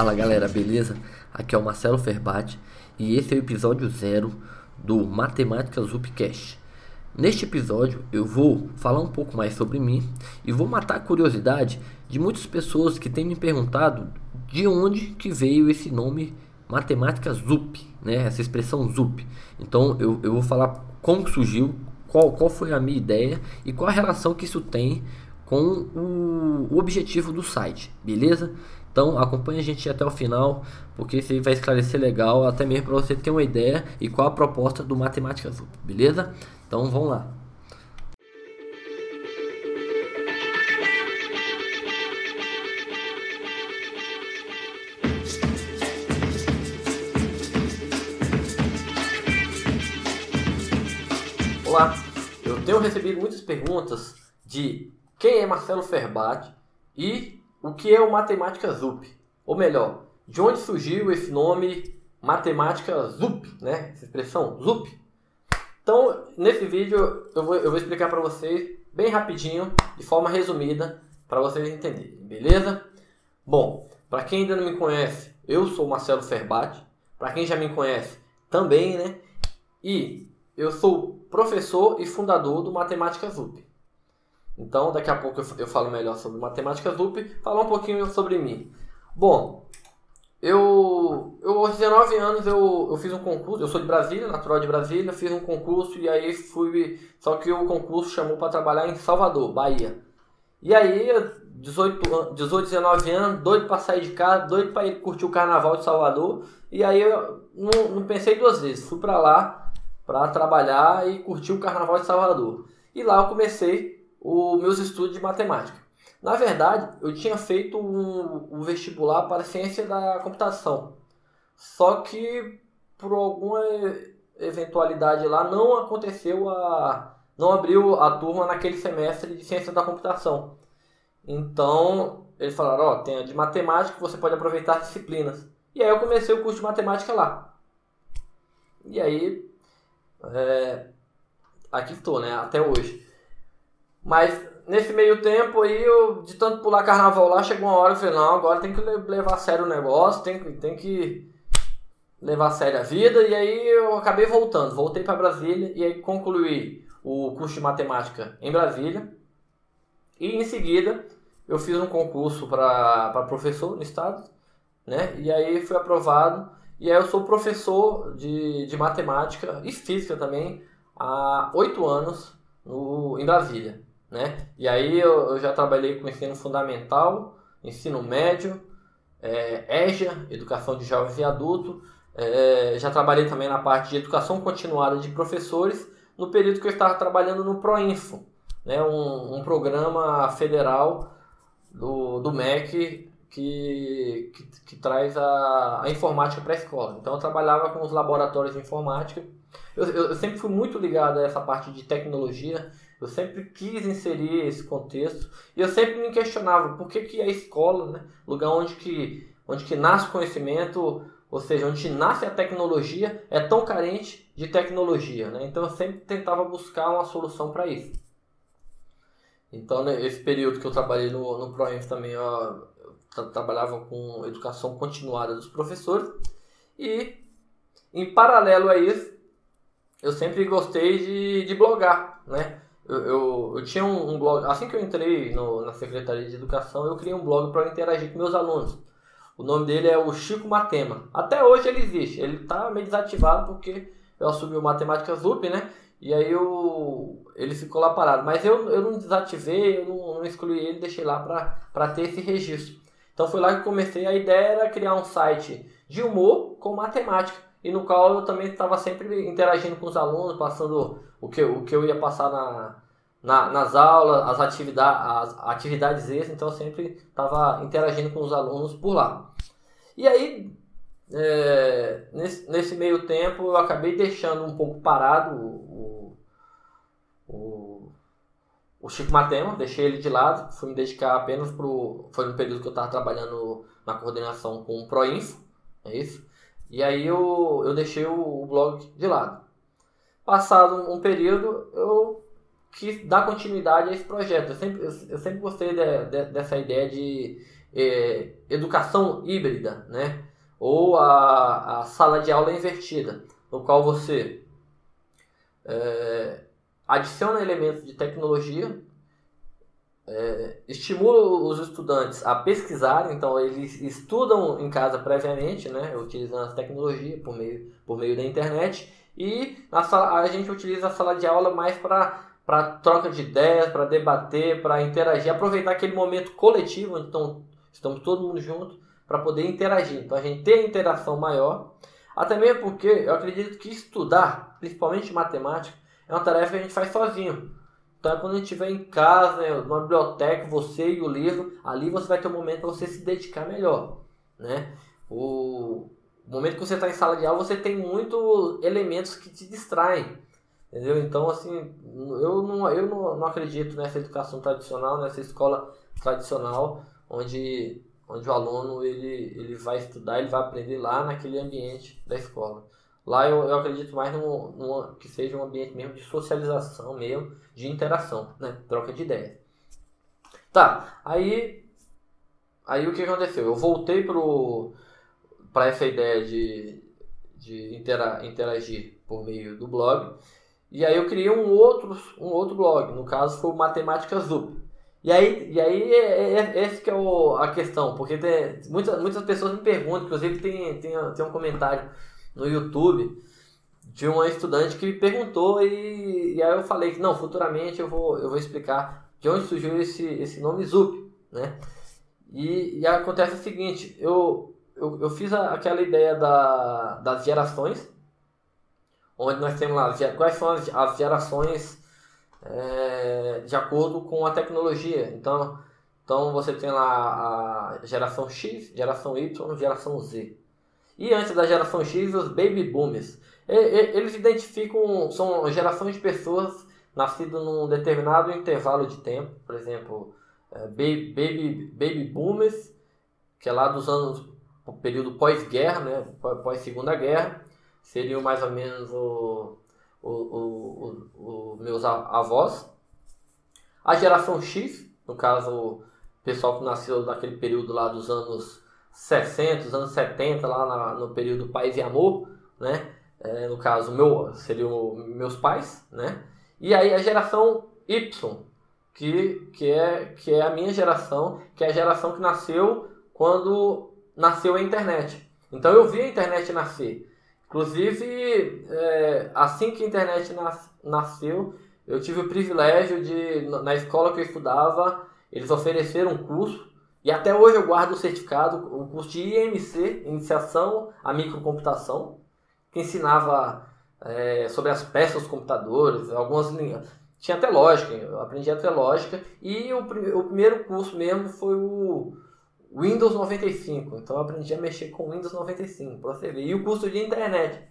Fala galera, beleza? Aqui é o Marcelo Ferbati e esse é o episódio zero do Matemáticas Upcast. Neste episódio eu vou falar um pouco mais sobre mim e vou matar a curiosidade de muitas pessoas que têm me perguntado de onde que veio esse nome Matemáticas ZUP, né? Essa expressão ZUP. Então eu, eu vou falar como surgiu, qual, qual foi a minha ideia e qual a relação que isso tem com o, o objetivo do site, beleza? Então acompanhe a gente até o final, porque isso aí vai esclarecer legal, até mesmo para você ter uma ideia e qual a proposta do Matemática Azul, beleza? Então vamos lá. Olá, eu tenho recebido muitas perguntas de quem é Marcelo Ferbati e o que é o Matemática ZUP. Ou melhor, de onde surgiu esse nome Matemática ZUP, né? Essa expressão ZUP. Então, nesse vídeo eu vou, eu vou explicar para vocês bem rapidinho, de forma resumida, para vocês entenderem, beleza? Bom, para quem ainda não me conhece, eu sou Marcelo Ferbati. Para quem já me conhece, também, né? E eu sou professor e fundador do Matemática ZUP. Então, daqui a pouco eu falo melhor sobre matemática ZUP, falar um pouquinho sobre mim. Bom, eu, eu aos 19 anos eu, eu fiz um concurso, eu sou de Brasília, natural de Brasília, fiz um concurso e aí fui, só que o concurso chamou para trabalhar em Salvador, Bahia. E aí, 18, 18 19 anos, doido para sair de casa, doido para ir curtir o carnaval de Salvador, e aí eu não, não pensei duas vezes, fui para lá para trabalhar e curtir o carnaval de Salvador. E lá eu comecei os meus estudos de matemática. Na verdade, eu tinha feito um, um vestibular para ciência da computação. Só que por alguma eventualidade lá não aconteceu a não abriu a turma naquele semestre de ciência da computação. Então, eles falaram, ó, oh, tem a de matemática, você pode aproveitar as disciplinas. E aí eu comecei o curso de matemática lá. E aí, é, aqui estou, né, até hoje. Mas nesse meio tempo aí, eu, de tanto pular carnaval lá, chegou uma hora e falei, não, agora tem que levar a sério o negócio, tem, tem que levar a sério a vida. E aí eu acabei voltando, voltei para Brasília e aí concluí o curso de matemática em Brasília. E em seguida eu fiz um concurso para professor no estado, né? E aí fui aprovado. E aí eu sou professor de, de matemática e física também há oito anos no, em Brasília né? E aí eu, eu já trabalhei com ensino fundamental, ensino médio, é, EJA, Educação de Jovens e Adultos, é, já trabalhei também na parte de educação continuada de professores, no período que eu estava trabalhando no Proinfo, né? um, um programa federal do, do MEC que, que, que traz a, a informática para a escola. Então eu trabalhava com os laboratórios de informática. Eu, eu, eu sempre fui muito ligado a essa parte de tecnologia, eu sempre quis inserir esse contexto e eu sempre me questionava por que, que a escola, né, lugar onde que, onde que nasce o conhecimento, ou seja, onde nasce a tecnologia, é tão carente de tecnologia. Né? Então eu sempre tentava buscar uma solução para isso. Então, né, período que eu trabalhei no, no ProEnf também, eu trabalhava com educação continuada dos professores e, em paralelo a isso, eu sempre gostei de, de blogar, né? Eu, eu, tinha um, um, blog, assim que eu entrei no, na Secretaria de Educação, eu criei um blog para interagir com meus alunos. O nome dele é o Chico Matema. Até hoje ele existe, ele está meio desativado porque eu assumi o Matemática ZUP, né? E aí eu, ele ficou lá parado. Mas eu, eu não desativei, eu não, não excluí ele, deixei lá para ter esse registro. Então foi lá que comecei. A ideia era criar um site de humor com matemática e no qual eu também estava sempre interagindo com os alunos, passando o que, o que eu ia passar na, na, nas aulas, as, atividades, as atividades extras, então eu sempre estava interagindo com os alunos por lá. E aí, é, nesse, nesse meio tempo, eu acabei deixando um pouco parado o, o, o Chico Matema, deixei ele de lado, fui me dedicar apenas para Foi no período que eu estava trabalhando na coordenação com o Proinfo, é isso? E aí eu, eu deixei o, o blog de lado. Passado um período, eu quis dar continuidade a esse projeto. Eu sempre, eu, eu sempre gostei de, de, dessa ideia de, é, educação híbrida, né? ou a, a sala de aula invertida, no qual você é, adiciona elementos de tecnologia, é, estimula os estudantes a pesquisarem, então eles estudam em casa previamente, né, utilizando as tecnologias por meio, por meio da internet, e na sala, a gente utiliza a sala de aula mais para troca de ideias, para debater, para interagir, aproveitar aquele momento coletivo, então estamos todo mundo junto para poder interagir. Então a gente tem interação maior, até mesmo porque eu acredito que estudar, principalmente matemática, é uma tarefa que a gente faz sozinho. Então, quando a gente estiver em casa, né, numa biblioteca, você e o livro, ali você vai ter um momento para você se dedicar melhor. Né? O, momento que você está em sala de aula, você tem muitos elementos que te distraem. Entendeu? Então, assim, eu não, eu não, acredito nessa educação tradicional, nessa escola tradicional, onde, onde o aluno ele, ele vai estudar, ele vai aprender lá naquele ambiente da escola. Lá eu, eu acredito mais num, que seja um ambiente mesmo de socialização mesmo, de interação, né? Troca de ideias. Tá, aí, aí o que aconteceu? Eu voltei para essa ideia de, de intera, interagir por meio do blog. E aí eu criei um outro, um outro blog, no caso foi o Matemática Zup. E aí, e aí é, é, é esse que é o, a questão, porque tem, muitas, muitas pessoas me perguntam, inclusive tem, tem, tem um comentário no YouTube de uma estudante que me perguntou e, e aí eu falei que não, futuramente eu vou, eu vou explicar de onde surgiu esse, esse nome Zup, né? E, e acontece o seguinte, eu, eu, eu fiz a, aquela ideia da, das gerações, onde nós temos lá quais são as, as gerações é, de acordo com a tecnologia. Então, então você tem lá a geração X, geração Y, geração Z. E antes da geração X, os baby boomers. Eles identificam, são gerações de pessoas nascidas num determinado intervalo de tempo, por exemplo, é, baby, baby, baby boomers, que é lá dos anos, o período pós-guerra, né, pós-segunda guerra, seriam mais ou menos o, os meus avós. A geração X, no caso, o pessoal que nasceu naquele período lá dos anos 60, os anos 70, lá na, no período Paz e Amor, né? É, no caso, meu, seriam meus pais, né? E aí a geração Y, que, que, é, que é a minha geração, que é a geração que nasceu quando nasceu a internet. Então eu vi a internet nascer. Inclusive, é, assim que a internet nas, nasceu, eu tive o privilégio de, na escola que eu estudava, eles ofereceram um curso e até hoje eu guardo o certificado, o curso de IMC, Iniciação à Microcomputação, que ensinava é, sobre as peças dos computadores, algumas linhas. Tinha até lógica, eu aprendi até lógica. E o, o primeiro curso mesmo foi o Windows 95. Então eu aprendi a mexer com Windows 95, para você ver. E o curso de internet.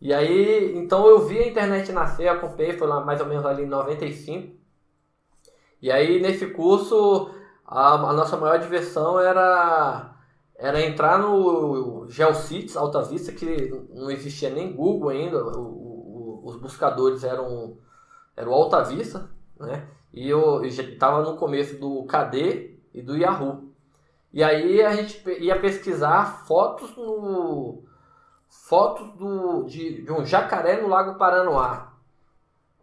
E aí, então eu vi a internet nascer, acompanhei, foi lá mais ou menos ali em 95. E aí nesse curso a, a nossa maior diversão era era entrar no GeoCities Alta Vista, que não existia nem Google ainda, o, o, os buscadores eram, o Alta Vista, né? E eu estava no começo do KD e do Yahoo. E aí a gente ia pesquisar fotos no fotos do, de, de um jacaré no Lago Paranoá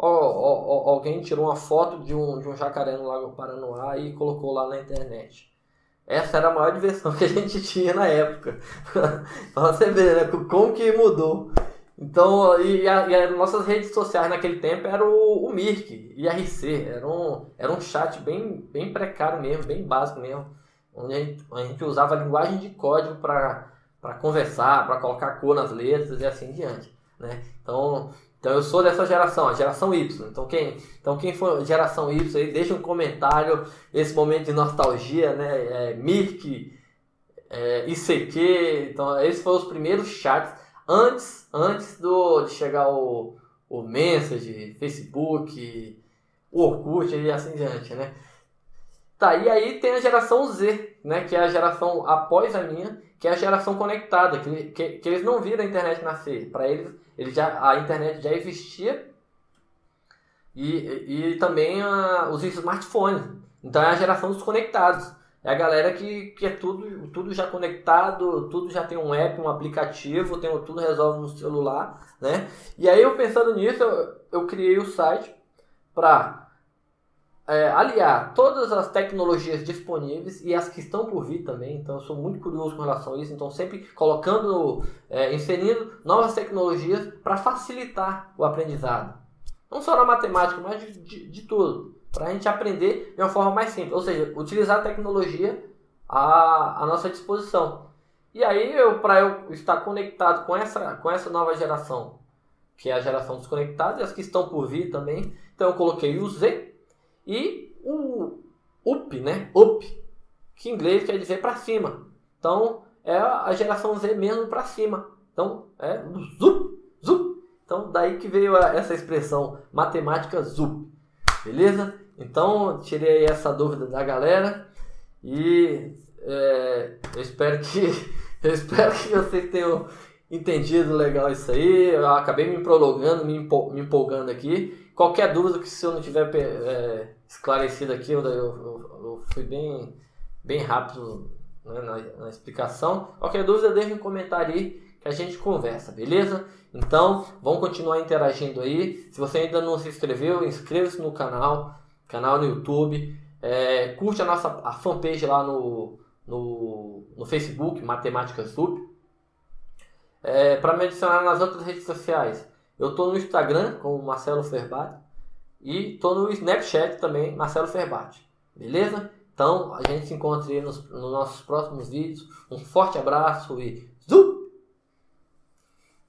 alguém tirou uma foto de um, de um jacaré no Lago Paranoá e colocou lá na internet. Essa era a maior diversão que a gente tinha na época. pra você ver, né? Como que mudou. Então, e, as nossas redes sociais naquele tempo era o, o Mirk, IRC. Era um, era um chat bem, bem precário mesmo, bem básico mesmo. Onde a gente, a gente usava a linguagem de código para conversar, para colocar cor nas letras e assim diante. Né? Então, então eu sou dessa geração, a geração Y. Então quem, então quem for geração Y aí, deixa um comentário, esse momento de nostalgia, né? É, Mirk, é, ICQ, então esses foram os primeiros chats antes, antes do, de chegar o, o Message, Facebook, o Orkut e assim diante, né? Tá, e aí tem a geração Z, né? Que é a geração após a minha, que é a geração conectada, que, que, que eles não viram a internet nascer. Para eles ele já, a internet já existia e, e também a, os smartphones. Então é a geração dos conectados. é a galera que, que é tudo, tudo já conectado, tudo já tem um app, um aplicativo, tem, tudo resolve no celular, né? E aí eu pensando nisso, eu, eu criei o site para é, aliar todas as tecnologias disponíveis e as que estão por vir também. Então eu sou muito curioso com relação a isso. Então sempre colocando, é, inserindo novas tecnologias para facilitar o aprendizado. Não só na matemática, mas de, de, de tudo para a gente aprender de uma forma mais simples, ou seja, utilizar a tecnologia à, à nossa disposição. E aí, para eu estar conectado com essa, com essa nova geração, que é a geração desconectada, e as que estão por vir também, então eu coloquei o Z e o UP, né? UP, que em inglês quer dizer para cima. Então, é a geração Z mesmo para cima. Então, é zup, zup. Então, daí que veio essa expressão matemática zup. Beleza? Então, tirei essa dúvida da galera e é, eu espero que eu espero que vocês tenham entendido legal isso aí. Eu acabei me prolongando, me, me empolgando aqui. Qualquer dúvida que se eu não tiver é, esclarecido aqui, eu, eu, eu, fui bem, bem rápido né, na, na, explicação. Qualquer dúvida, deixe um comentário aí que a gente conversa, beleza? Então, vamos continuar interagindo aí. Se você ainda não se inscreveu, inscreva-se no canal canal no YouTube. É, curte a nossa a fanpage lá no, no, no Facebook, Matemática Sub. É, Para me adicionar nas outras redes sociais, eu estou no Instagram com Marcelo Ferbati e estou no Snapchat também, Marcelo Ferbati. Beleza? Então a gente se encontra nos, nos nossos próximos vídeos. Um forte abraço e